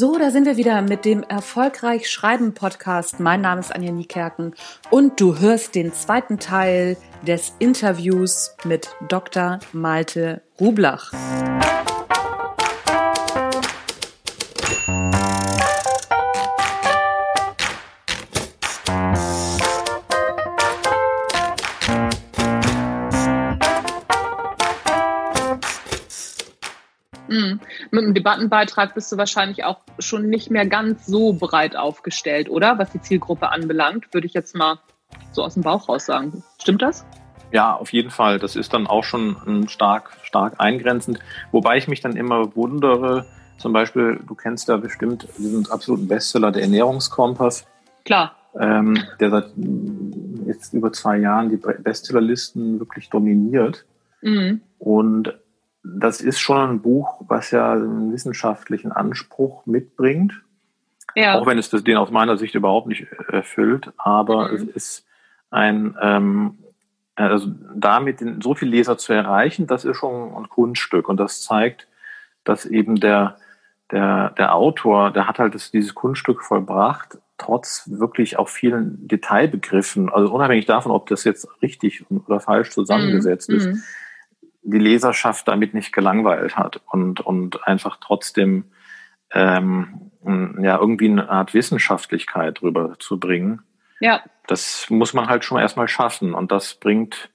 So, da sind wir wieder mit dem Erfolgreich Schreiben Podcast. Mein Name ist Anja Niekerken und du hörst den zweiten Teil des Interviews mit Dr. Malte Rublach. Debattenbeitrag bist du wahrscheinlich auch schon nicht mehr ganz so breit aufgestellt, oder? Was die Zielgruppe anbelangt, würde ich jetzt mal so aus dem Bauch raus sagen. Stimmt das? Ja, auf jeden Fall. Das ist dann auch schon stark, stark eingrenzend. Wobei ich mich dann immer wundere, zum Beispiel, du kennst ja bestimmt diesen absoluten Bestseller, der Ernährungskompass. Klar. Ähm, der seit jetzt über zwei Jahren die Bestsellerlisten wirklich dominiert. Mhm. Und das ist schon ein Buch, was ja einen wissenschaftlichen Anspruch mitbringt. Ja. Auch wenn es den aus meiner Sicht überhaupt nicht erfüllt. Aber mhm. es ist ein, ähm, also damit so viele Leser zu erreichen, das ist schon ein Kunststück. Und das zeigt, dass eben der, der, der Autor, der hat halt das, dieses Kunststück vollbracht, trotz wirklich auch vielen Detailbegriffen, also unabhängig davon, ob das jetzt richtig oder falsch zusammengesetzt mhm. ist, mhm die Leserschaft damit nicht gelangweilt hat und, und einfach trotzdem ähm, ja irgendwie eine Art Wissenschaftlichkeit drüber zu bringen. Ja. Das muss man halt schon erstmal schaffen und das bringt,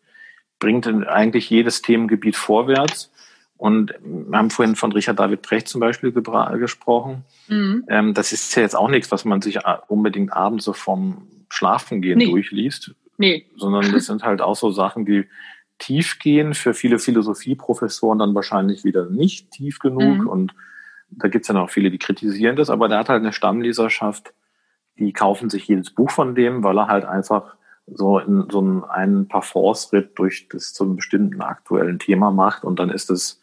bringt eigentlich jedes Themengebiet vorwärts. Und wir haben vorhin von Richard David Brecht zum Beispiel gesprochen. Mhm. Ähm, das ist ja jetzt auch nichts, was man sich unbedingt abends so vom Schlafengehen nee. durchliest. Nee. Sondern das sind halt auch so Sachen, die tief gehen. Für viele Philosophieprofessoren dann wahrscheinlich wieder nicht tief genug. Mhm. Und da gibt es ja noch viele, die kritisieren das, aber der hat halt eine Stammleserschaft, die kaufen sich jedes Buch von dem, weil er halt einfach so in so einen, einen Parforce-Ritt durch das zu einem bestimmten aktuellen Thema macht und dann ist es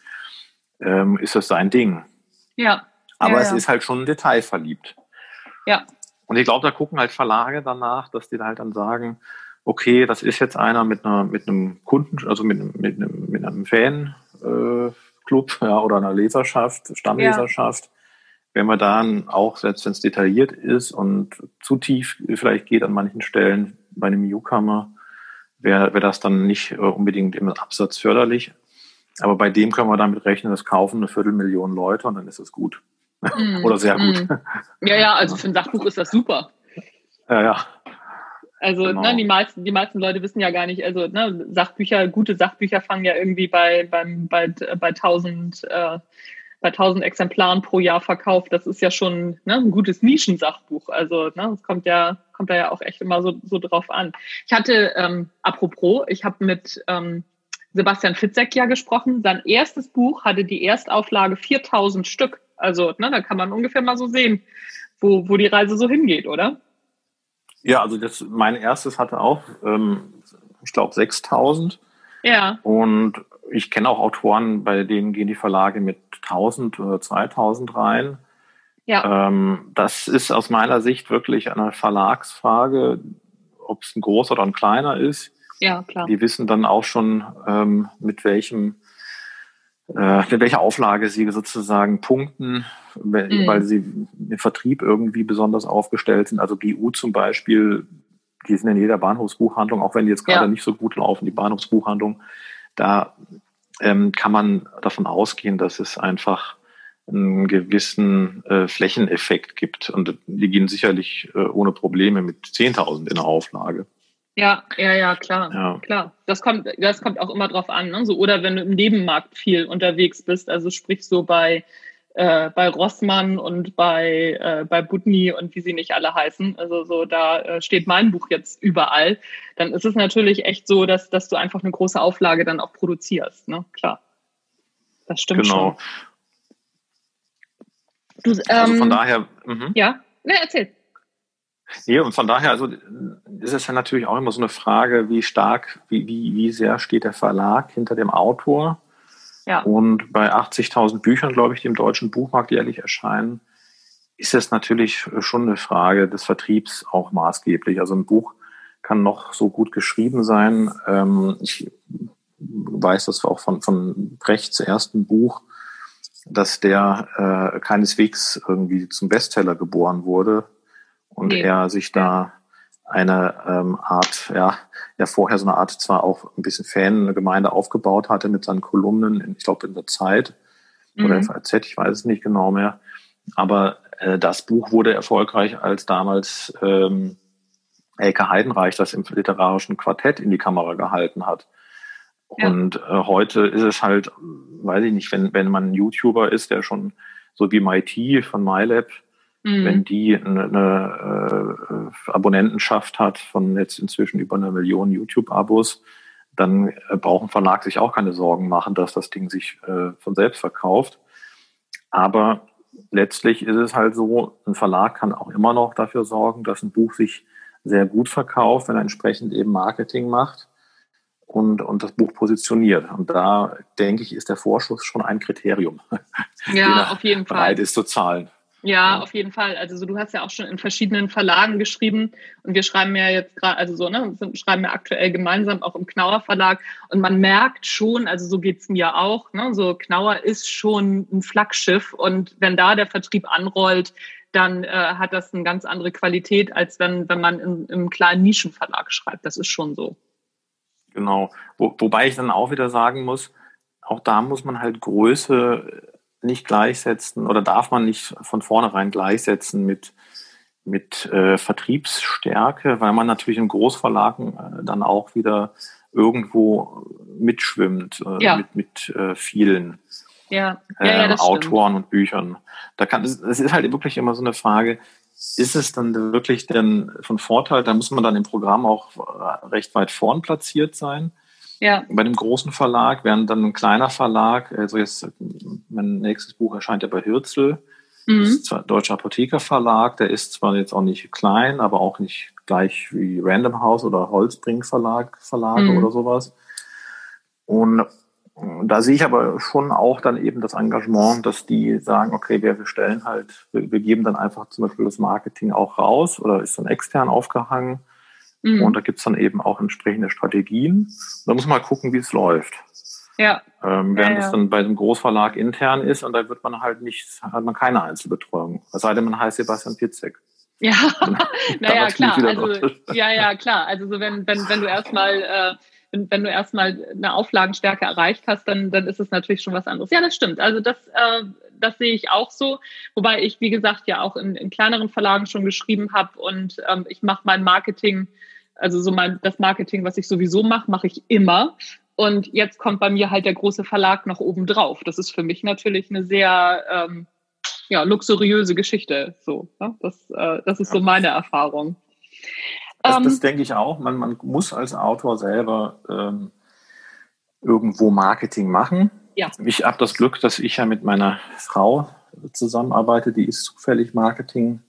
ähm, ist das sein Ding. Ja. Aber ja, es ja. ist halt schon detailverliebt. Ja. Und ich glaube, da gucken halt Verlage danach, dass die halt dann sagen, okay, das ist jetzt einer mit einer mit einem Kunden, also mit, einem, mit einem, mit einem Fanclub äh, ja, oder einer Leserschaft, Stammleserschaft. Ja. Wenn man dann auch, selbst wenn es detailliert ist und zu tief vielleicht geht an manchen Stellen bei einem Newcomer, wäre wär das dann nicht äh, unbedingt im Absatz förderlich. Aber bei dem können wir damit rechnen, das kaufen eine Viertelmillion Leute und dann ist es gut. Mm, Oder sehr gut. Mm. Ja, ja, also für ein Sachbuch ist das super. Ja, ja. Also ne, genau. ne, die, meisten, die meisten Leute wissen ja gar nicht, also ne, Sachbücher, gute Sachbücher fangen ja irgendwie bei, beim, bei, bei 1000 äh, bei 1000 Exemplaren pro Jahr verkauft. Das ist ja schon ne, ein gutes Nischensachbuch. Also ne, es kommt ja kommt da ja auch echt immer so, so drauf an. Ich hatte, ähm, apropos, ich habe mit ähm, Sebastian Fitzek ja gesprochen. Sein erstes Buch hatte die Erstauflage 4000 Stück. Also ne, da kann man ungefähr mal so sehen, wo, wo die Reise so hingeht, oder? Ja, also das, mein erstes hatte auch, ähm, ich glaube, 6000. Ja. Und ich kenne auch Autoren, bei denen gehen die Verlage mit 1000 oder 2000 rein. Ja. Ähm, das ist aus meiner Sicht wirklich eine Verlagsfrage, ob es ein großer oder ein kleiner ist. Ja, klar. Die wissen dann auch schon, ähm, mit welchem äh, mit welcher Auflage sie sozusagen punkten, weil, mhm. weil sie im Vertrieb irgendwie besonders aufgestellt sind. Also BU zum Beispiel, die sind in jeder Bahnhofsbuchhandlung, auch wenn die jetzt gerade ja. nicht so gut laufen, die Bahnhofsbuchhandlung, da ähm, kann man davon ausgehen, dass es einfach einen gewissen äh, Flächeneffekt gibt. Und die gehen sicherlich äh, ohne Probleme mit 10.000 in der Auflage. Ja, ja, ja, klar, ja. klar. Das kommt, das kommt auch immer drauf an. Ne? So, oder wenn du im Nebenmarkt viel unterwegs bist, also sprich so bei, äh, bei Rossmann und bei, äh, bei Budni und wie sie nicht alle heißen, also so, da äh, steht mein Buch jetzt überall, dann ist es natürlich echt so, dass, dass du einfach eine große Auflage dann auch produzierst, ne? Klar. Das stimmt genau. schon. Du, ähm, also von ähm, daher. Mh. Ja, ne, erzähl. Nee, und von daher, also ist es ja natürlich auch immer so eine Frage, wie stark, wie, wie, wie sehr steht der Verlag hinter dem Autor? Ja. Und bei 80.000 Büchern, glaube ich, die im deutschen Buchmarkt jährlich erscheinen, ist es natürlich schon eine Frage des Vertriebs auch maßgeblich. Also ein Buch kann noch so gut geschrieben sein. Ähm, ich weiß das auch von, von Brechts ersten Buch, dass der äh, keineswegs irgendwie zum Bestseller geboren wurde und nee. er sich da eine ähm, Art, ja, ja vorher so eine Art zwar auch ein bisschen Fangemeinde aufgebaut hatte mit seinen Kolumnen, in, ich glaube in der Zeit mhm. oder in FAZ, ich weiß es nicht genau mehr. Aber äh, das Buch wurde erfolgreich, als damals ähm, Elke Heidenreich das im literarischen Quartett in die Kamera gehalten hat. Ja. Und äh, heute ist es halt, weiß ich nicht, wenn, wenn man ein YouTuber ist, der schon so wie MIT von MyLab, mhm. wenn die eine, eine äh, Abonnentenschaft hat von jetzt inzwischen über eine Million YouTube-Abos, dann äh, braucht ein Verlag sich auch keine Sorgen machen, dass das Ding sich äh, von selbst verkauft. Aber letztlich ist es halt so, ein Verlag kann auch immer noch dafür sorgen, dass ein Buch sich sehr gut verkauft, wenn er entsprechend eben Marketing macht und, und das Buch positioniert. Und da denke ich, ist der Vorschuss schon ein Kriterium, ja, auf jeden Fall. bereit ist zu zahlen. Ja, auf jeden Fall. Also so, du hast ja auch schon in verschiedenen Verlagen geschrieben und wir schreiben ja jetzt gerade, also so, ne, schreiben ja aktuell gemeinsam auch im Knauer Verlag und man merkt schon, also so geht's mir auch, ne, so Knauer ist schon ein Flaggschiff und wenn da der Vertrieb anrollt, dann äh, hat das eine ganz andere Qualität, als wenn, wenn man in, im kleinen Nischenverlag schreibt. Das ist schon so. Genau. Wo, wobei ich dann auch wieder sagen muss, auch da muss man halt Größe nicht gleichsetzen oder darf man nicht von vornherein gleichsetzen mit, mit äh, Vertriebsstärke, weil man natürlich in Großverlagen äh, dann auch wieder irgendwo mitschwimmt äh, ja. mit, mit äh, vielen ja. Ja, äh, Autoren stimmt. und Büchern. Da kann es ist halt wirklich immer so eine Frage, ist es dann wirklich denn von Vorteil? Da muss man dann im Programm auch äh, recht weit vorn platziert sein. Ja. Bei dem großen Verlag, während dann ein kleiner Verlag, also jetzt mein nächstes Buch erscheint ja bei Hürzel, mhm. das ist zwar Deutscher Apotheker Verlag, der ist zwar jetzt auch nicht klein, aber auch nicht gleich wie Random House oder Holzbring Verlag, Verlage mhm. oder sowas. Und da sehe ich aber schon auch dann eben das Engagement, dass die sagen, okay, wir, stellen halt, wir, geben dann einfach zum Beispiel das Marketing auch raus oder ist dann extern aufgehangen Mhm. Und da gibt's dann eben auch entsprechende Strategien. Da muss man mal gucken, wie es läuft. Ja. Ähm, während ja, ja. es dann bei einem Großverlag intern ist und da wird man halt nicht, hat man keine Einzelbetreuung. Es sei denn, man heißt Sebastian Pitzek. Ja, naja, klar. Also, ja, ja, klar. Also so wenn, wenn, wenn du erstmal äh, wenn, wenn du erstmal eine Auflagenstärke erreicht hast, dann, dann ist es natürlich schon was anderes. Ja, das stimmt. Also das, äh, das sehe ich auch so. Wobei ich, wie gesagt, ja auch in, in kleineren Verlagen schon geschrieben habe und ähm, ich mache mein Marketing also so mein, das Marketing, was ich sowieso mache, mache ich immer. Und jetzt kommt bei mir halt der große Verlag noch oben drauf. Das ist für mich natürlich eine sehr ähm, ja, luxuriöse Geschichte. So, ne? das, äh, das ist so meine Erfahrung. Das, das ähm, denke ich auch. Man, man muss als Autor selber ähm, irgendwo Marketing machen. Ja. Ich habe das Glück, dass ich ja mit meiner Frau zusammenarbeite, die ist zufällig Marketing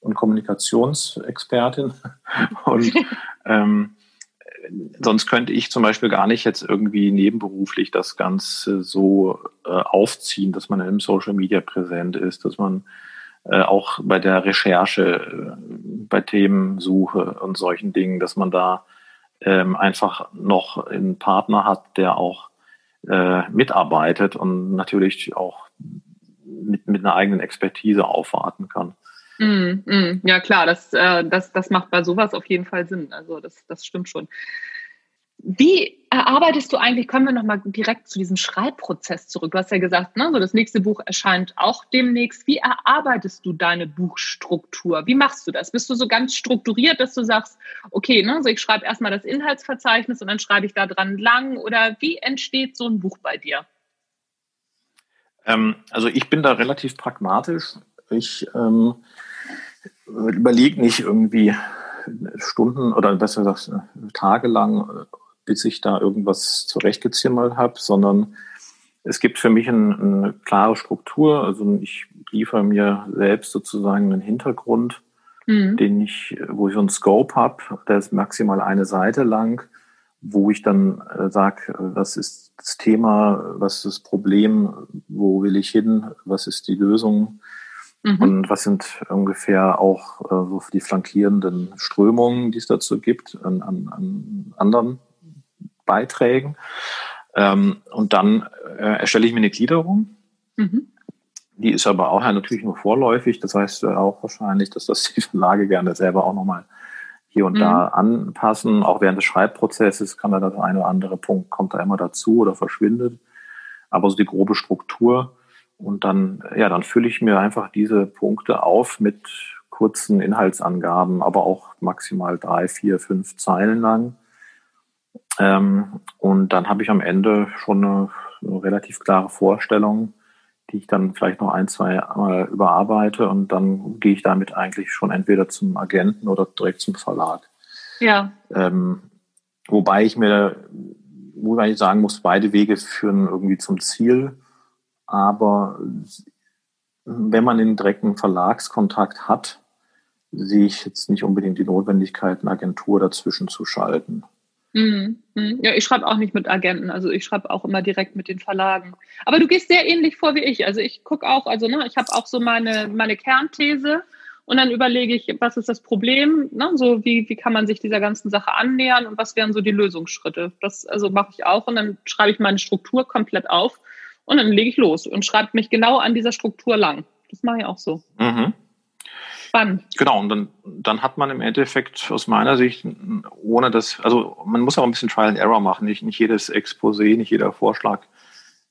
und Kommunikationsexpertin. Und ähm, sonst könnte ich zum Beispiel gar nicht jetzt irgendwie nebenberuflich das Ganze so äh, aufziehen, dass man im Social Media präsent ist, dass man äh, auch bei der Recherche, äh, bei Themensuche und solchen Dingen, dass man da ähm, einfach noch einen Partner hat, der auch äh, mitarbeitet und natürlich auch mit, mit einer eigenen Expertise aufwarten kann. Mm, mm, ja, klar, das, äh, das, das macht bei sowas auf jeden Fall Sinn. Also das, das stimmt schon. Wie erarbeitest du eigentlich, kommen wir nochmal direkt zu diesem Schreibprozess zurück. Du hast ja gesagt, ne, so das nächste Buch erscheint auch demnächst. Wie erarbeitest du deine Buchstruktur? Wie machst du das? Bist du so ganz strukturiert, dass du sagst, okay, ne, so ich schreibe erstmal das Inhaltsverzeichnis und dann schreibe ich da dran lang? Oder wie entsteht so ein Buch bei dir? Ähm, also ich bin da relativ pragmatisch. Ich ähm, überlege nicht irgendwie Stunden oder besser gesagt tagelang, bis ich da irgendwas zurechtgezimmert habe, sondern es gibt für mich ein, eine klare Struktur. Also ich liefere mir selbst sozusagen einen Hintergrund, mhm. den ich, wo ich so einen Scope habe, der ist maximal eine Seite lang, wo ich dann äh, sage, was ist das Thema, was ist das Problem, wo will ich hin, was ist die Lösung, Mhm. Und was sind ungefähr auch äh, so die flankierenden Strömungen, die es dazu gibt, an, an, an anderen Beiträgen. Ähm, und dann äh, erstelle ich mir eine Gliederung. Mhm. Die ist aber auch ja natürlich nur vorläufig. Das heißt auch wahrscheinlich, dass das die Verlage gerne selber auch nochmal hier und mhm. da anpassen. Auch während des Schreibprozesses kann da das eine oder andere Punkt kommt da immer dazu oder verschwindet. Aber so die grobe Struktur. Und dann, ja, dann fülle ich mir einfach diese Punkte auf mit kurzen Inhaltsangaben, aber auch maximal drei, vier, fünf Zeilen lang. Ähm, und dann habe ich am Ende schon eine, eine, relativ klare Vorstellung, die ich dann vielleicht noch ein, zwei Mal überarbeite und dann gehe ich damit eigentlich schon entweder zum Agenten oder direkt zum Verlag. Ja. Ähm, wobei ich mir, wobei ich sagen muss, beide Wege führen irgendwie zum Ziel. Aber wenn man den direkten Verlagskontakt hat, sehe ich jetzt nicht unbedingt die Notwendigkeit, eine Agentur dazwischen zu schalten. Mhm. mhm. Ja, ich schreibe auch nicht mit Agenten, also ich schreibe auch immer direkt mit den Verlagen. Aber du gehst sehr ähnlich vor wie ich. Also ich gucke auch, also ne, ich habe auch so meine, meine Kernthese und dann überlege ich, was ist das Problem, ne? so wie, wie kann man sich dieser ganzen Sache annähern und was wären so die Lösungsschritte. Das also mache ich auch und dann schreibe ich meine Struktur komplett auf und dann lege ich los und schreibe mich genau an dieser Struktur lang. Das mache ich auch so. Mhm. Spannend. Genau, und dann, dann hat man im Endeffekt aus meiner Sicht, ohne das, also man muss auch ein bisschen Trial and Error machen. Nicht, nicht jedes Exposé, nicht jeder Vorschlag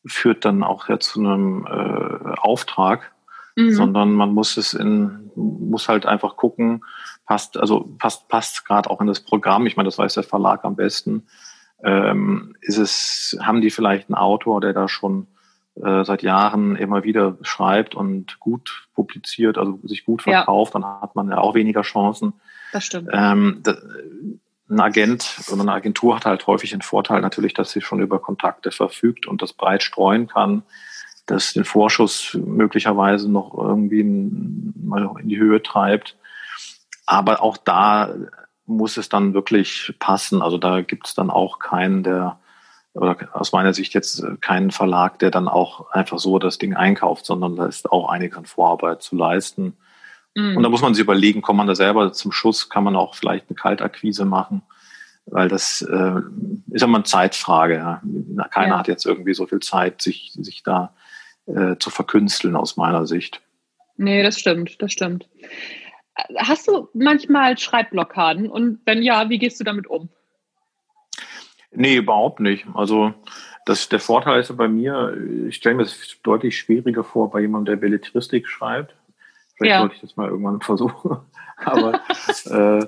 führt dann auch ja zu einem äh, Auftrag, mhm. sondern man muss es in, muss halt einfach gucken, passt, also passt, passt gerade auch in das Programm. Ich meine, das weiß der Verlag am besten. Ähm, ist es, haben die vielleicht einen Autor, der da schon äh, seit Jahren immer wieder schreibt und gut publiziert, also sich gut verkauft, ja. dann hat man ja auch weniger Chancen. Das stimmt. Ähm, da, ein Agent oder eine Agentur hat halt häufig den Vorteil natürlich, dass sie schon über Kontakte verfügt und das breit streuen kann, dass den Vorschuss möglicherweise noch irgendwie mal in die Höhe treibt. Aber auch da muss es dann wirklich passen. Also da gibt es dann auch keinen, der oder aus meiner Sicht jetzt äh, keinen Verlag, der dann auch einfach so das Ding einkauft, sondern da ist auch einiges an Vorarbeit zu leisten. Mhm. Und da muss man sich überlegen, kommt man da selber zum Schuss, kann man auch vielleicht eine Kaltakquise machen, weil das äh, ist ja mal eine Zeitfrage. Ja. Keiner ja. hat jetzt irgendwie so viel Zeit, sich, sich da äh, zu verkünsteln aus meiner Sicht. Nee, das stimmt, das stimmt. Hast du manchmal Schreibblockaden und wenn ja, wie gehst du damit um? Nee, überhaupt nicht. Also das, der Vorteil ist bei mir, ich stelle mir das deutlich schwieriger vor bei jemandem, der Belletristik schreibt. Vielleicht ja. sollte ich das mal irgendwann versuchen. Aber äh,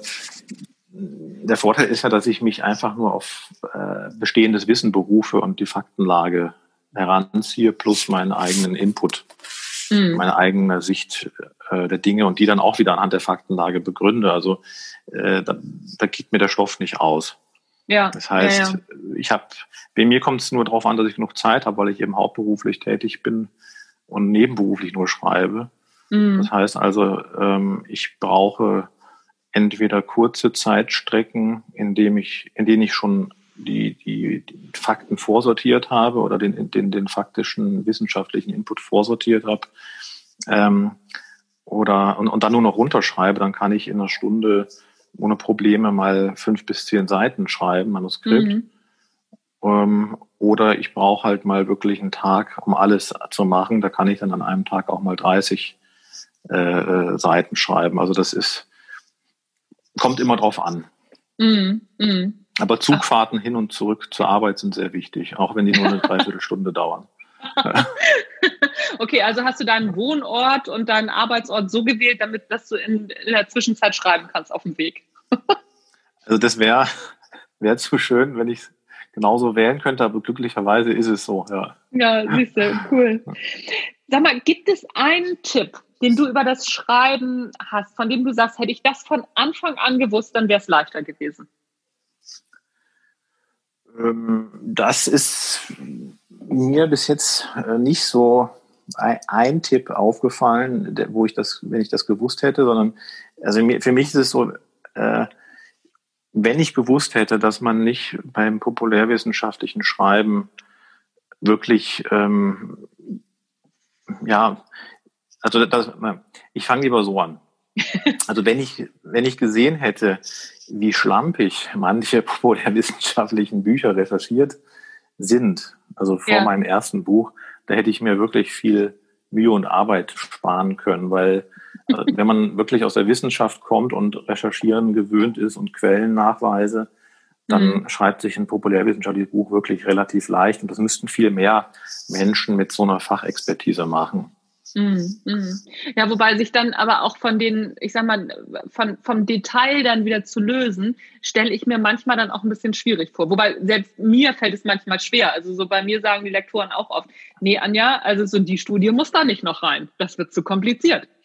der Vorteil ist ja, dass ich mich einfach nur auf äh, bestehendes Wissen berufe und die Faktenlage heranziehe, plus meinen eigenen Input, mhm. meine eigene Sicht äh, der Dinge und die dann auch wieder anhand der Faktenlage begründe. Also äh, da, da geht mir der Stoff nicht aus. Ja. Das heißt, ja, ja. ich habe, bei mir kommt es nur darauf an, dass ich genug Zeit habe, weil ich eben hauptberuflich tätig bin und nebenberuflich nur schreibe. Mhm. Das heißt also, ähm, ich brauche entweder kurze Zeitstrecken, in, dem ich, in denen ich schon die, die, die Fakten vorsortiert habe oder den, den, den faktischen wissenschaftlichen Input vorsortiert habe. Ähm, oder und, und dann nur noch runterschreibe, dann kann ich in einer Stunde ohne Probleme mal fünf bis zehn Seiten schreiben, Manuskript. Mhm. Ähm, oder ich brauche halt mal wirklich einen Tag, um alles zu machen. Da kann ich dann an einem Tag auch mal 30 äh, äh, Seiten schreiben. Also das ist, kommt immer drauf an. Mhm. Mhm. Aber Zugfahrten Ach. hin und zurück zur Arbeit sind sehr wichtig, auch wenn die nur eine Dreiviertelstunde dauern. okay, also hast du deinen Wohnort und deinen Arbeitsort so gewählt, damit dass du in, in der Zwischenzeit schreiben kannst auf dem Weg. also das wäre wär zu schön, wenn ich es genauso wählen könnte, aber glücklicherweise ist es so, ja. Ja, siehst du, cool. Sag mal, gibt es einen Tipp, den du über das Schreiben hast, von dem du sagst, hätte ich das von Anfang an gewusst, dann wäre es leichter gewesen? Ähm, das ist mir bis jetzt äh, nicht so ein, Tipp aufgefallen, wo ich das, wenn ich das gewusst hätte, sondern also für mich ist es so, äh, wenn ich gewusst hätte, dass man nicht beim populärwissenschaftlichen Schreiben wirklich, ähm, ja, also das, ich fange lieber so an. Also wenn ich, wenn ich gesehen hätte, wie schlampig manche populärwissenschaftlichen Bücher recherchiert sind, also vor ja. meinem ersten Buch, da hätte ich mir wirklich viel Mühe und Arbeit sparen können, weil äh, wenn man wirklich aus der Wissenschaft kommt und recherchieren gewöhnt ist und Quellennachweise, dann mhm. schreibt sich ein populärwissenschaftliches Buch wirklich relativ leicht und das müssten viel mehr Menschen mit so einer Fachexpertise machen. Mhm, mhm. Ja, wobei sich dann aber auch von den, ich sag mal, von, vom Detail dann wieder zu lösen, stelle ich mir manchmal dann auch ein bisschen schwierig vor. Wobei selbst mir fällt es manchmal schwer. Also so bei mir sagen die Lektoren auch oft, nee, Anja, also so die Studie muss da nicht noch rein. Das wird zu kompliziert.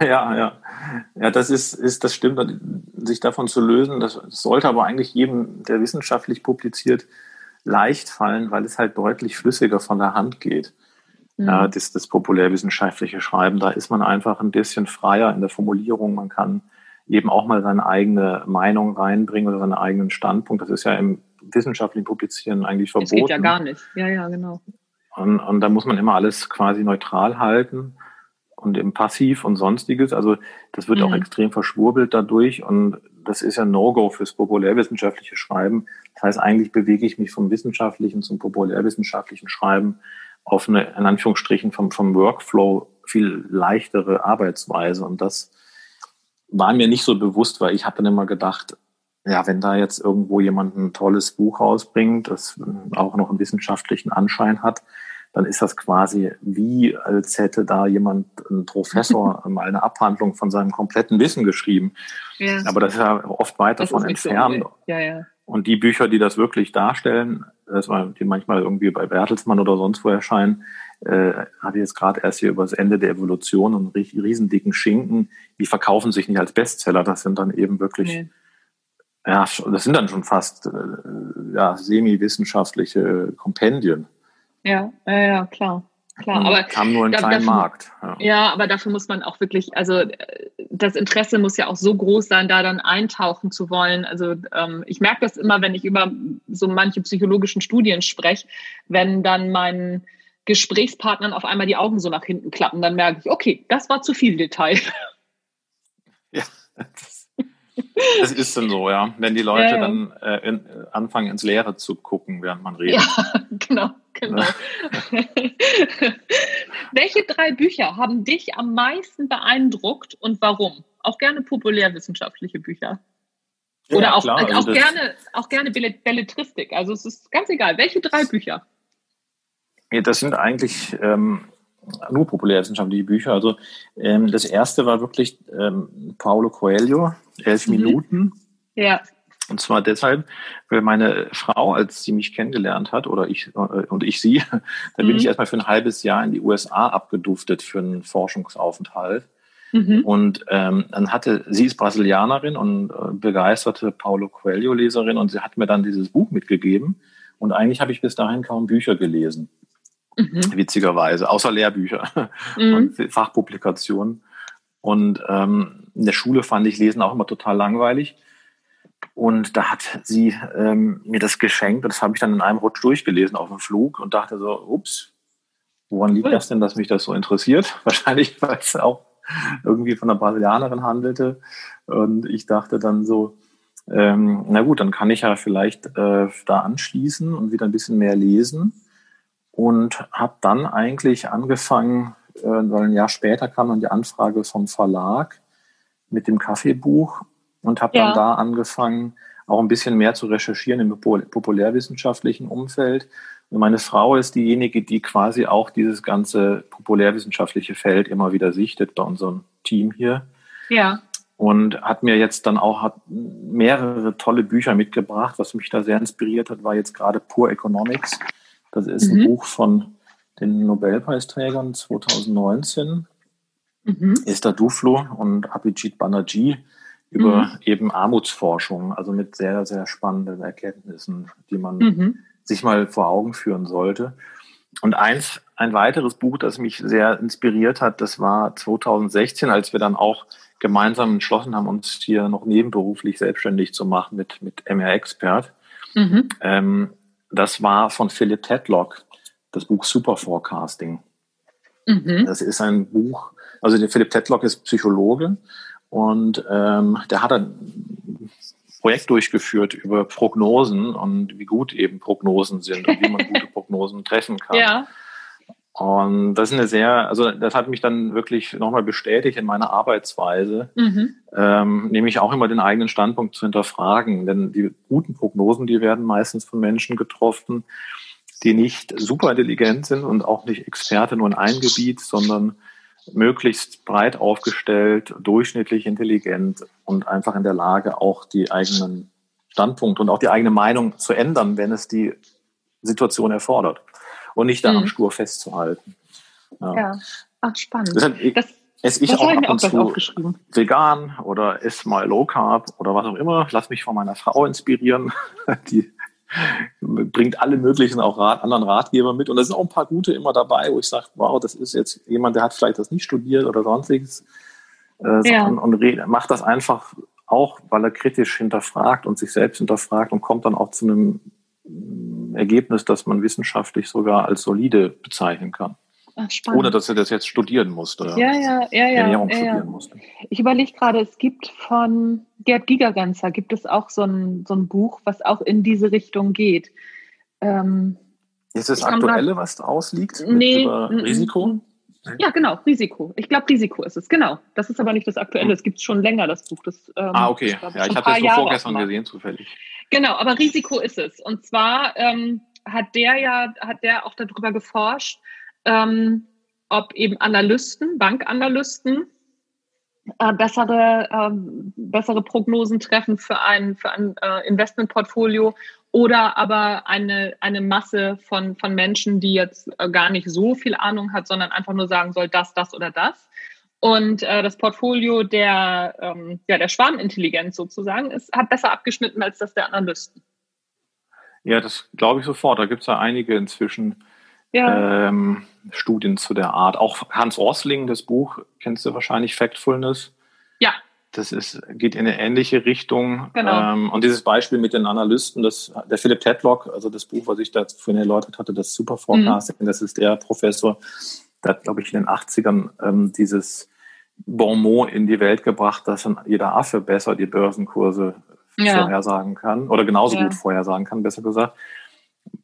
Ja, ja. Ja, das ist, ist das stimmt, sich davon zu lösen. Das sollte aber eigentlich jedem, der wissenschaftlich publiziert, leicht fallen, weil es halt deutlich flüssiger von der Hand geht. Mhm. Ja, das, das populärwissenschaftliche Schreiben, da ist man einfach ein bisschen freier in der Formulierung. Man kann eben auch mal seine eigene Meinung reinbringen oder seinen eigenen Standpunkt. Das ist ja im wissenschaftlichen Publizieren eigentlich verboten. Das geht ja gar nicht. Ja, ja, genau. Und, und da muss man immer alles quasi neutral halten und im Passiv und sonstiges. Also das wird mhm. auch extrem verschwurbelt dadurch und das ist ja No-Go fürs populärwissenschaftliche Schreiben. Das heißt, eigentlich bewege ich mich vom wissenschaftlichen zum populärwissenschaftlichen Schreiben auf eine, in Anführungsstrichen, vom, vom Workflow viel leichtere Arbeitsweise. Und das war mir nicht so bewusst, weil ich habe dann immer gedacht, ja, wenn da jetzt irgendwo jemand ein tolles Buch rausbringt, das auch noch einen wissenschaftlichen Anschein hat, dann ist das quasi wie, als hätte da jemand, ein Professor, mal eine Abhandlung von seinem kompletten Wissen geschrieben. Ja. Aber das ist ja oft weit davon entfernt. So, ja, ja. Und die Bücher, die das wirklich darstellen, das war, die manchmal irgendwie bei Bertelsmann oder sonst wo erscheinen, äh, habe ich jetzt gerade erst hier über das Ende der Evolution und riesendicken Schinken, die verkaufen sich nicht als Bestseller, das sind dann eben wirklich, nee. ja, das sind dann schon fast äh, ja, semi-wissenschaftliche Kompendien. Ja, ja, klar. Klar, aber haben nur einen da, kleinen dafür, Markt. Ja. ja. aber dafür muss man auch wirklich, also das Interesse muss ja auch so groß sein, da dann eintauchen zu wollen. Also ähm, ich merke das immer, wenn ich über so manche psychologischen Studien spreche, wenn dann meinen Gesprächspartnern auf einmal die Augen so nach hinten klappen, dann merke ich, okay, das war zu viel Detail. Ja, das, das ist dann so, ja. Wenn die Leute ja, ja. dann äh, in, anfangen ins Leere zu gucken, während man redet. Ja, genau. Genau. Welche drei Bücher haben dich am meisten beeindruckt und warum? Auch gerne populärwissenschaftliche Bücher. Oder ja, auch, klar, also auch, gerne, auch gerne Belletristik. Also es ist ganz egal. Welche drei Bücher? Ja, das sind eigentlich ähm, nur populärwissenschaftliche Bücher. Also ähm, das erste war wirklich ähm, Paulo Coelho, elf mhm. Minuten. Ja. Und zwar deshalb, weil meine Frau, als sie mich kennengelernt hat, oder ich äh, und ich sie, da bin mhm. ich erstmal für ein halbes Jahr in die USA abgeduftet für einen Forschungsaufenthalt. Mhm. Und ähm, dann hatte, sie ist Brasilianerin und äh, begeisterte Paulo Coelho-Leserin und sie hat mir dann dieses Buch mitgegeben. Und eigentlich habe ich bis dahin kaum Bücher gelesen. Mhm. Witzigerweise, außer Lehrbücher mhm. und Fachpublikationen. Und ähm, in der Schule fand ich Lesen auch immer total langweilig. Und da hat sie ähm, mir das geschenkt und das habe ich dann in einem Rutsch durchgelesen auf dem Flug und dachte so, ups, woran liegt das denn, dass mich das so interessiert? Wahrscheinlich, weil es auch irgendwie von einer Brasilianerin handelte. Und ich dachte dann so, ähm, na gut, dann kann ich ja vielleicht äh, da anschließen und wieder ein bisschen mehr lesen. Und habe dann eigentlich angefangen, äh, weil ein Jahr später kam dann die Anfrage vom Verlag mit dem Kaffeebuch und habe ja. dann da angefangen, auch ein bisschen mehr zu recherchieren im populärwissenschaftlichen Umfeld. Und meine Frau ist diejenige, die quasi auch dieses ganze populärwissenschaftliche Feld immer wieder sichtet bei unserem Team hier. Ja. Und hat mir jetzt dann auch mehrere tolle Bücher mitgebracht. Was mich da sehr inspiriert hat, war jetzt gerade Pure Economics. Das ist mhm. ein Buch von den Nobelpreisträgern 2019. Mhm. Esther Duflo und Abhijit Banerjee über mhm. eben Armutsforschung, also mit sehr, sehr spannenden Erkenntnissen, die man mhm. sich mal vor Augen führen sollte. Und eins, ein weiteres Buch, das mich sehr inspiriert hat, das war 2016, als wir dann auch gemeinsam entschlossen haben, uns hier noch nebenberuflich selbstständig zu machen mit, mit MR Expert. Mhm. Ähm, das war von Philip Tedlock, das Buch Super Forecasting. Mhm. Das ist ein Buch, also der Philip Tedlock ist Psychologe und ähm, der hat ein Projekt durchgeführt über Prognosen und wie gut eben Prognosen sind und wie man gute Prognosen treffen kann. Ja. Und das ist eine sehr, also das hat mich dann wirklich nochmal bestätigt in meiner Arbeitsweise, mhm. ähm, nämlich auch immer den eigenen Standpunkt zu hinterfragen. Denn die guten Prognosen, die werden meistens von Menschen getroffen, die nicht super intelligent sind und auch nicht Experte nur in einem Gebiet, sondern möglichst breit aufgestellt, durchschnittlich intelligent und einfach in der Lage, auch die eigenen Standpunkte und auch die eigene Meinung zu ändern, wenn es die Situation erfordert und nicht daran mhm. stur festzuhalten. Ja, ja. ach spannend. Deshalb, das, esse ich auch ab und zu vegan oder esse mal Low Carb oder was auch immer. Lass mich von meiner Frau inspirieren. Die bringt alle möglichen auch Rat, anderen Ratgeber mit. Und da sind auch ein paar gute immer dabei, wo ich sage, wow, das ist jetzt jemand, der hat vielleicht das nicht studiert oder sonstiges. Äh, ja. und, und macht das einfach auch, weil er kritisch hinterfragt und sich selbst hinterfragt und kommt dann auch zu einem Ergebnis, das man wissenschaftlich sogar als solide bezeichnen kann. Ach, Ohne dass er das jetzt studieren musste. Ja, ja, ja, ja. ja, ja. Musste. Ich überlege gerade, es gibt von Gerd Gigerganzer gibt es auch so ein, so ein Buch, was auch in diese Richtung geht. Ähm, ist das Aktuelle, was da ausliegt? Nee. Über Risiko? Ja, genau, Risiko. Ich glaube, Risiko ist es, genau. Das ist aber nicht das Aktuelle. Es gibt es schon länger, das Buch. Das, ähm, ah, okay. Ich, ja, ich habe das so vorgestern gesehen, zufällig. Genau, aber Risiko ist es. Und zwar ähm, hat der ja, hat der auch darüber geforscht, ähm, ob eben Analysten, Bankanalysten, äh, bessere, äh, bessere Prognosen treffen für ein, für ein äh, Investmentportfolio oder aber eine, eine Masse von, von Menschen, die jetzt äh, gar nicht so viel Ahnung hat, sondern einfach nur sagen soll, das, das oder das. Und äh, das Portfolio der, ähm, ja, der Schwarmintelligenz sozusagen ist, hat besser abgeschnitten als das der Analysten. Ja, das glaube ich sofort. Da gibt es ja einige inzwischen ja. ähm, Studien zu der Art. Auch Hans Orsling, das Buch, kennst du wahrscheinlich, Factfulness. Ja. Das ist, geht in eine ähnliche Richtung. Genau. Ähm, und dieses Beispiel mit den Analysten, das, der Philipp Tedlock, also das Buch, was ich da vorhin erläutert hatte, das Super Forecasting, mhm. das ist der Professor, der hat, glaube ich, in den 80ern ähm, dieses Bonmot in die Welt gebracht, dass dann jeder Affe besser die Börsenkurse ja. vorhersagen kann oder genauso ja. gut vorhersagen kann, besser gesagt,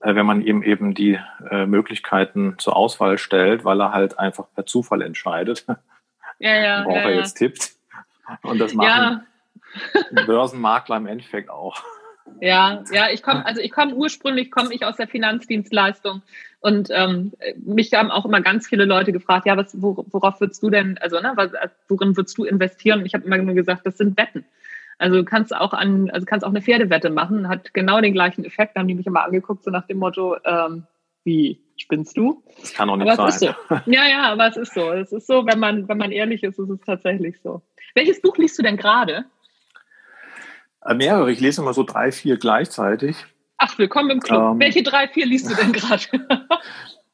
äh, wenn man ihm eben die äh, Möglichkeiten zur Auswahl stellt, weil er halt einfach per Zufall entscheidet, ja, ja, worauf er jetzt tippt. Und das machen Börsenmakler im Endeffekt auch. Ja, ja, ich komme, also ich komme ursprünglich komme ich aus der Finanzdienstleistung und ähm, mich haben auch immer ganz viele Leute gefragt, ja, was, worauf würdest du denn, also ne, worin würdest du investieren? Und ich habe immer nur gesagt, das sind Wetten. Also du kannst auch an, also kannst auch eine Pferdewette machen, hat genau den gleichen Effekt. Da haben die mich immer angeguckt, so nach dem Motto, ähm, wie spinnst du? Das kann auch nicht aber sein. Es ist so. Ja, ja, aber es ist so. Es ist so, wenn man, wenn man ehrlich ist, ist es tatsächlich so. Welches Buch liest du denn gerade? Äh, mehrere. Ich lese immer so drei, vier gleichzeitig. Ach, willkommen im Club. Ähm, Welche drei, vier liest du denn gerade?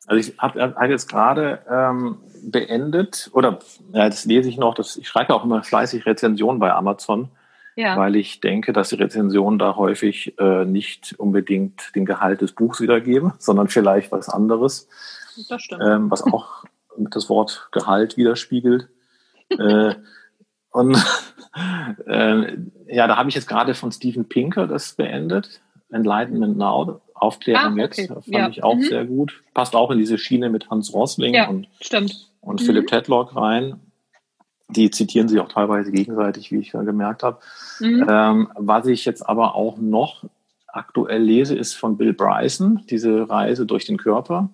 also ich habe hab jetzt gerade ähm, beendet, oder ja, das lese ich noch, das, ich schreibe auch immer fleißig Rezensionen bei Amazon, ja. weil ich denke, dass die Rezensionen da häufig äh, nicht unbedingt den Gehalt des Buchs wiedergeben, sondern vielleicht was anderes. Das stimmt. Ähm, was auch das Wort Gehalt widerspiegelt. äh, und äh, ja, da habe ich jetzt gerade von Steven Pinker das beendet. Enlightenment Now, Aufklärung ah, okay. jetzt, fand ja. ich auch mhm. sehr gut. Passt auch in diese Schiene mit Hans Rosling ja, und, stimmt. und mhm. Philipp Tedlock rein. Die zitieren sich auch teilweise gegenseitig, wie ich ja gemerkt habe. Mhm. Ähm, was ich jetzt aber auch noch aktuell lese, ist von Bill Bryson, diese Reise durch den Körper.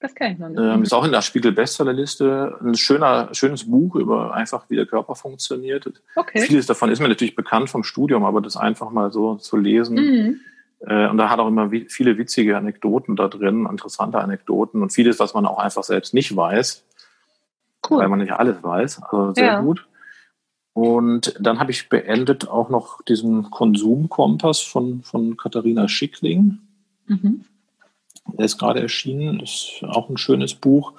Das kann ich noch nicht. Ähm, ist auch in der Spiegel-Bestsellerliste. Ein schöner, schönes Buch über einfach, wie der Körper funktioniert. Okay. Vieles davon ist mir natürlich bekannt vom Studium, aber das einfach mal so zu lesen. Mhm. Äh, und da hat auch immer viele witzige Anekdoten da drin, interessante Anekdoten und vieles, was man auch einfach selbst nicht weiß. Cool. Weil man nicht alles weiß. Also sehr ja. gut. Und dann habe ich beendet auch noch diesen Konsumkompass von, von Katharina Schickling. Mhm. Der ist gerade erschienen, ist auch ein schönes Buch.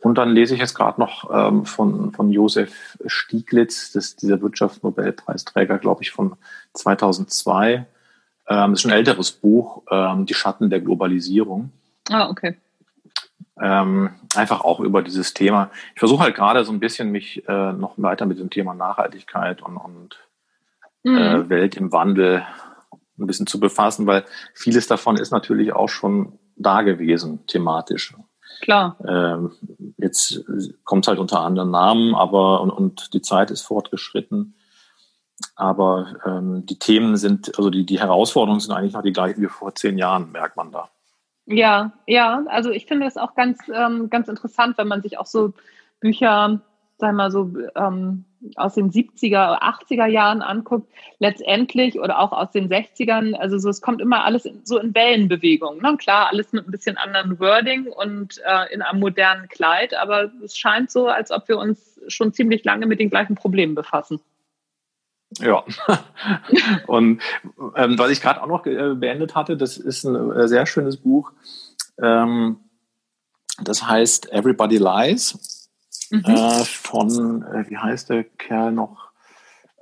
Und dann lese ich jetzt gerade noch ähm, von, von Josef Stieglitz, das ist dieser Wirtschaftsnobelpreisträger, glaube ich, von 2002. Ähm, das ist ein älteres Buch, ähm, Die Schatten der Globalisierung. Ah, okay. Ähm, einfach auch über dieses Thema. Ich versuche halt gerade so ein bisschen mich äh, noch weiter mit dem Thema Nachhaltigkeit und, und mhm. äh, Welt im Wandel ein bisschen zu befassen, weil vieles davon ist natürlich auch schon da gewesen, thematisch. Klar. Ähm, jetzt kommt es halt unter anderen Namen, aber und, und die Zeit ist fortgeschritten. Aber ähm, die Themen sind, also die, die Herausforderungen sind eigentlich noch die gleichen wie vor zehn Jahren, merkt man da. Ja, ja, also ich finde es auch ganz, ähm, ganz interessant, wenn man sich auch so Bücher, sagen wir mal so, ähm, aus den 70er, 80er Jahren anguckt, letztendlich oder auch aus den 60ern, also so, es kommt immer alles so in Wellenbewegung. Ne? Klar, alles mit ein bisschen anderen Wording und äh, in einem modernen Kleid, aber es scheint so, als ob wir uns schon ziemlich lange mit den gleichen Problemen befassen. Ja, und ähm, was ich gerade auch noch äh, beendet hatte, das ist ein äh, sehr schönes Buch. Ähm, das heißt Everybody Lies mhm. äh, von, äh, wie heißt der Kerl noch?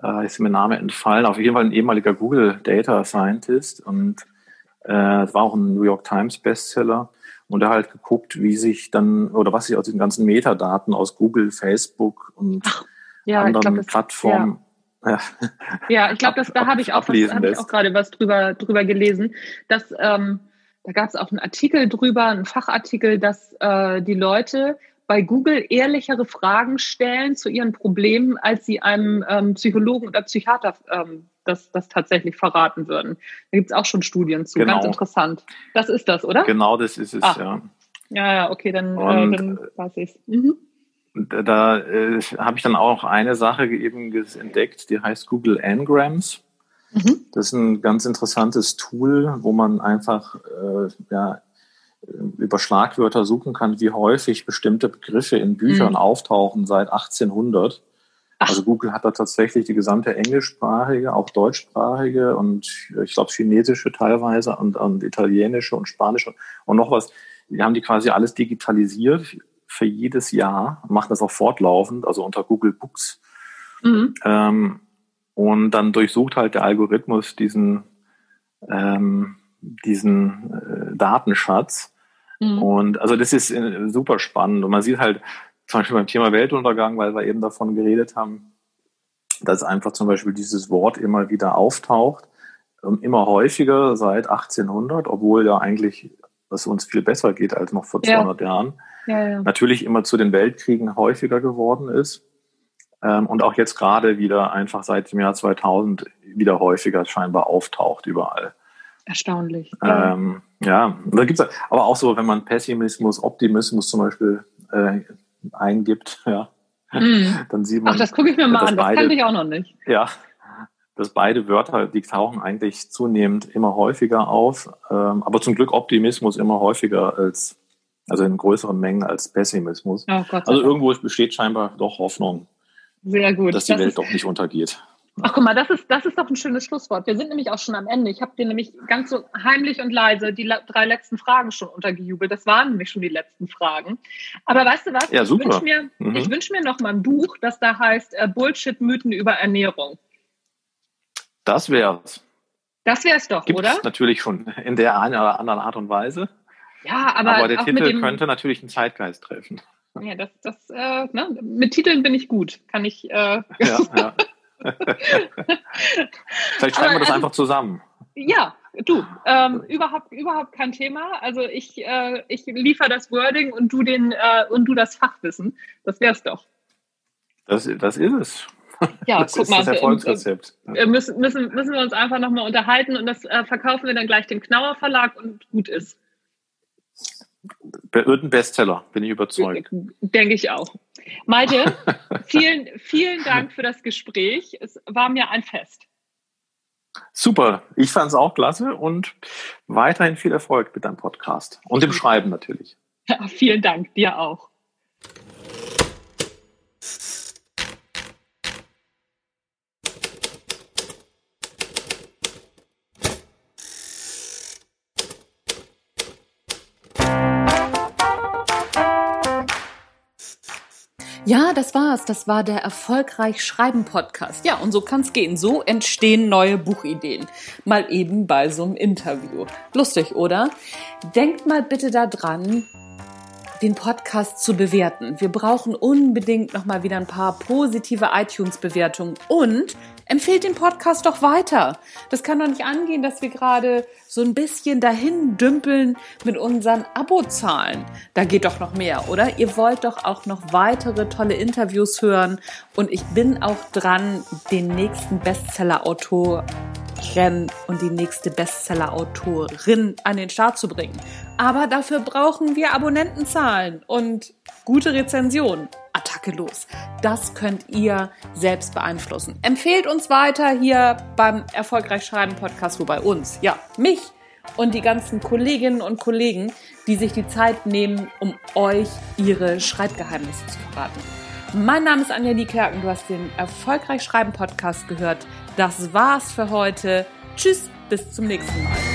Äh, ist mir Name entfallen. Auf jeden Fall ein ehemaliger Google Data Scientist und äh, war auch ein New York Times Bestseller. Und er halt geguckt, wie sich dann oder was sich aus den ganzen Metadaten aus Google, Facebook und Ach, ja, anderen glaub, Plattformen ja. ja, ich glaube, da habe ich auch, hab ich auch gerade was drüber, drüber gelesen, dass ähm, da gab es auch einen Artikel drüber, einen Fachartikel, dass äh, die Leute bei Google ehrlichere Fragen stellen zu ihren Problemen, als sie einem ähm, Psychologen oder Psychiater ähm, das, das tatsächlich verraten würden. Da gibt es auch schon Studien zu. Genau. Ganz interessant. Das ist das, oder? Genau, das ist es, ah. ja. Ja, ja, okay, dann, äh, dann weiß ich es. Mhm. Da äh, habe ich dann auch eine Sache eben entdeckt, die heißt Google Ngrams. Mhm. Das ist ein ganz interessantes Tool, wo man einfach äh, ja, über Schlagwörter suchen kann, wie häufig bestimmte Begriffe in Büchern mhm. auftauchen seit 1800. Ach. Also Google hat da tatsächlich die gesamte englischsprachige, auch deutschsprachige und ich glaube chinesische teilweise und, und italienische und spanische und noch was. Die haben die quasi alles digitalisiert für jedes Jahr, machen das auch fortlaufend, also unter Google Books. Mhm. Ähm, und dann durchsucht halt der Algorithmus diesen ähm, diesen äh, Datenschatz. Mhm. Und also das ist äh, super spannend. Und man sieht halt zum Beispiel beim Thema Weltuntergang, weil wir eben davon geredet haben, dass einfach zum Beispiel dieses Wort immer wieder auftaucht, ähm, immer häufiger seit 1800, obwohl ja eigentlich es uns viel besser geht als noch vor 200 ja. Jahren. Ja, ja. Natürlich immer zu den Weltkriegen häufiger geworden ist. Ähm, und auch jetzt gerade wieder einfach seit dem Jahr 2000 wieder häufiger scheinbar auftaucht überall. Erstaunlich. Ähm, ja, da gibt es aber auch so, wenn man Pessimismus, Optimismus zum Beispiel äh, eingibt, ja, mm. dann sieht man. Ach, das gucke ich mir mal an, das kannte ich auch noch nicht. Ja, dass beide Wörter, die tauchen eigentlich zunehmend immer häufiger auf, ähm, aber zum Glück Optimismus immer häufiger als, also in größeren Mengen als Pessimismus. Oh also irgendwo besteht scheinbar doch Hoffnung, Sehr gut. dass die das Welt doch nicht untergeht. Ach guck mal, das ist, das ist doch ein schönes Schlusswort. Wir sind nämlich auch schon am Ende. Ich habe dir nämlich ganz so heimlich und leise die drei letzten Fragen schon untergejubelt. Das waren nämlich schon die letzten Fragen. Aber weißt du was? Ja, super. Ich wünsche mir, mhm. wünsch mir noch mal ein Buch, das da heißt äh, Bullshit-Mythen über Ernährung. Das wär's. Das wär's doch, Gibt's oder? natürlich schon in der einen oder anderen Art und Weise. Ja, aber, aber der Titel könnte natürlich einen Zeitgeist treffen. Ja, das, das, äh, ne? mit Titeln bin ich gut. Kann ich. Äh, ja, ja. Vielleicht schreiben wir das also, einfach zusammen. Ja, du, ähm, überhaupt, überhaupt kein Thema. Also ich, äh, ich liefere das Wording und du den äh, und du das Fachwissen. Das wär's doch. Das, das ist es. Ja, das guck ist mal. Das Erfolgsrezept. Wir, müssen, müssen, müssen wir uns einfach nochmal unterhalten und das äh, verkaufen wir dann gleich dem Knauer Verlag und gut ist. Wird ein Bestseller, bin ich überzeugt. Denke ich auch. Malte, vielen, vielen Dank für das Gespräch. Es war mir ein Fest. Super, ich fand es auch klasse und weiterhin viel Erfolg mit deinem Podcast und dem Schreiben natürlich. Ja, vielen Dank, dir auch. Ja, das war's. Das war der Erfolgreich Schreiben Podcast. Ja, und so kann's gehen. So entstehen neue Buchideen. Mal eben bei so einem Interview. Lustig, oder? Denkt mal bitte daran, den Podcast zu bewerten. Wir brauchen unbedingt noch mal wieder ein paar positive iTunes Bewertungen und Empfehlt den Podcast doch weiter. Das kann doch nicht angehen, dass wir gerade so ein bisschen dahin dümpeln mit unseren Abozahlen. Da geht doch noch mehr, oder? Ihr wollt doch auch noch weitere tolle Interviews hören. Und ich bin auch dran, den nächsten Bestseller-Autor Rennen und die nächste Bestseller-Autorin an den Start zu bringen. Aber dafür brauchen wir Abonnentenzahlen und gute Rezensionen. Attacke los. Das könnt ihr selbst beeinflussen. Empfehlt uns weiter hier beim Erfolgreich Schreiben Podcast, wo bei uns, ja, mich und die ganzen Kolleginnen und Kollegen, die sich die Zeit nehmen, um euch ihre Schreibgeheimnisse zu verraten. Mein Name ist Anja Niekerken, du hast den Erfolgreich Schreiben Podcast gehört. Das war's für heute. Tschüss, bis zum nächsten Mal.